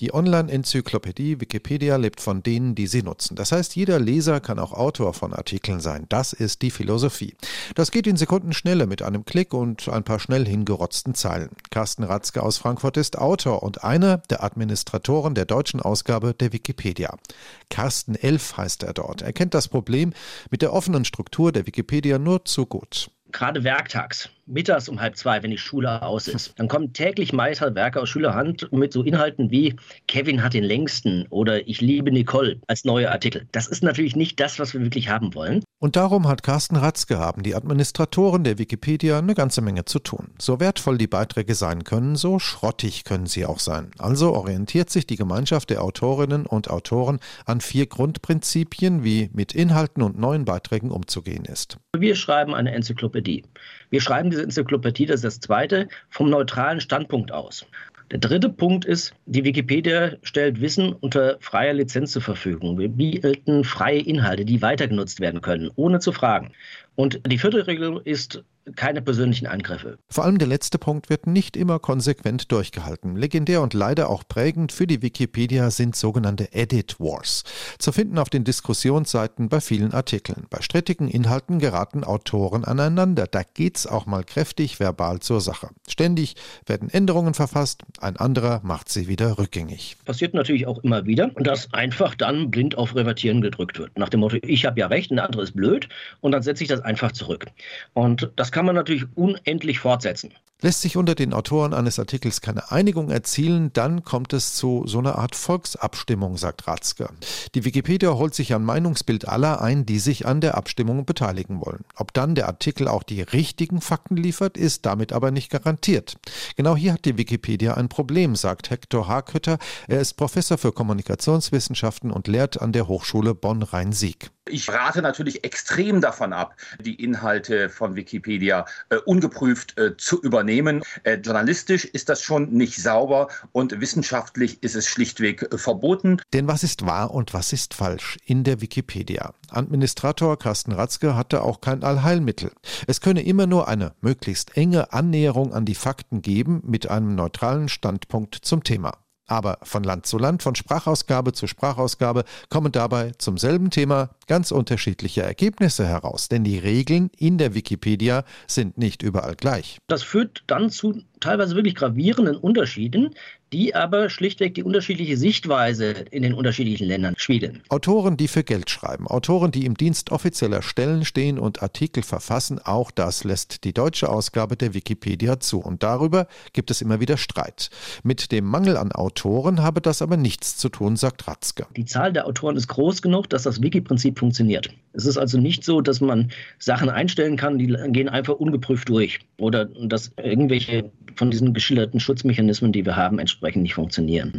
Die Online-Enzyklopädie Wikipedia lebt von denen, die sie nutzen. Das heißt, jeder Leser kann auch Autor von Artikeln sein. Das ist die Philosophie. Das geht in Sekundenschnelle mit einem Klick und ein paar schnell hingerotzten Zeilen. Carsten Ratzke aus Frankfurt ist Autor und einer der Administratoren der deutschen Ausgabe der Wikipedia. Carsten Elf heißt er dort. Er kennt das Problem mit der offenen Struktur der Wikipedia nur zu gut gerade werktags, mittags um halb zwei, wenn die Schule aus ist, dann kommen täglich Meisterwerke aus Schülerhand mit so Inhalten wie Kevin hat den längsten oder Ich liebe Nicole als neue Artikel. Das ist natürlich nicht das, was wir wirklich haben wollen. Und darum hat Carsten Ratzke haben die Administratoren der Wikipedia eine ganze Menge zu tun. So wertvoll die Beiträge sein können, so schrottig können sie auch sein. Also orientiert sich die Gemeinschaft der Autorinnen und Autoren an vier Grundprinzipien, wie mit Inhalten und neuen Beiträgen umzugehen ist. Wir schreiben eine Enzyklopädie. Wir schreiben diese Enzyklopädie, das ist das zweite, vom neutralen Standpunkt aus. Der dritte Punkt ist, die Wikipedia stellt Wissen unter freier Lizenz zur Verfügung. Wir bieten freie Inhalte, die weitergenutzt werden können, ohne zu fragen. Und die vierte Regel ist keine persönlichen Angriffe. Vor allem der letzte Punkt wird nicht immer konsequent durchgehalten. Legendär und leider auch prägend für die Wikipedia sind sogenannte Edit Wars. Zu finden auf den Diskussionsseiten bei vielen Artikeln. Bei strittigen Inhalten geraten Autoren aneinander. Da geht's auch mal kräftig verbal zur Sache. Ständig werden Änderungen verfasst, ein anderer macht sie wieder rückgängig. Passiert natürlich auch immer wieder, dass einfach dann blind auf Revertieren gedrückt wird. Nach dem Motto, ich habe ja recht, ein anderer ist blöd und dann setze ich das einfach zurück. Und das kann man natürlich unendlich fortsetzen. Lässt sich unter den Autoren eines Artikels keine Einigung erzielen, dann kommt es zu so einer Art Volksabstimmung, sagt Ratzke. Die Wikipedia holt sich ein Meinungsbild aller ein, die sich an der Abstimmung beteiligen wollen. Ob dann der Artikel auch die richtigen Fakten liefert, ist damit aber nicht garantiert. Genau hier hat die Wikipedia ein Problem, sagt Hector Haghütter. Er ist Professor für Kommunikationswissenschaften und lehrt an der Hochschule Bonn-Rhein-Sieg. Ich rate natürlich extrem davon ab, die Inhalte von Wikipedia äh, ungeprüft äh, zu übernehmen. Äh, journalistisch ist das schon nicht sauber und wissenschaftlich ist es schlichtweg äh, verboten. Denn was ist wahr und was ist falsch in der Wikipedia? Administrator Carsten Ratzke hatte auch kein Allheilmittel. Es könne immer nur eine möglichst enge Annäherung an die Fakten geben mit einem neutralen Standpunkt zum Thema. Aber von Land zu Land, von Sprachausgabe zu Sprachausgabe kommen dabei zum selben Thema ganz unterschiedliche Ergebnisse heraus. Denn die Regeln in der Wikipedia sind nicht überall gleich. Das führt dann zu teilweise wirklich gravierenden Unterschieden, die aber schlichtweg die unterschiedliche Sichtweise in den unterschiedlichen Ländern spiegeln. Autoren, die für Geld schreiben, Autoren, die im Dienst offizieller Stellen stehen und Artikel verfassen, auch das lässt die deutsche Ausgabe der Wikipedia zu. Und darüber gibt es immer wieder Streit. Mit dem Mangel an Autoren habe das aber nichts zu tun, sagt Ratzke. Die Zahl der Autoren ist groß genug, dass das Wiki-Prinzip funktioniert. Es ist also nicht so, dass man Sachen einstellen kann, die gehen einfach ungeprüft durch. Oder dass irgendwelche von diesen geschilderten Schutzmechanismen, die wir haben, entsprechend nicht funktionieren.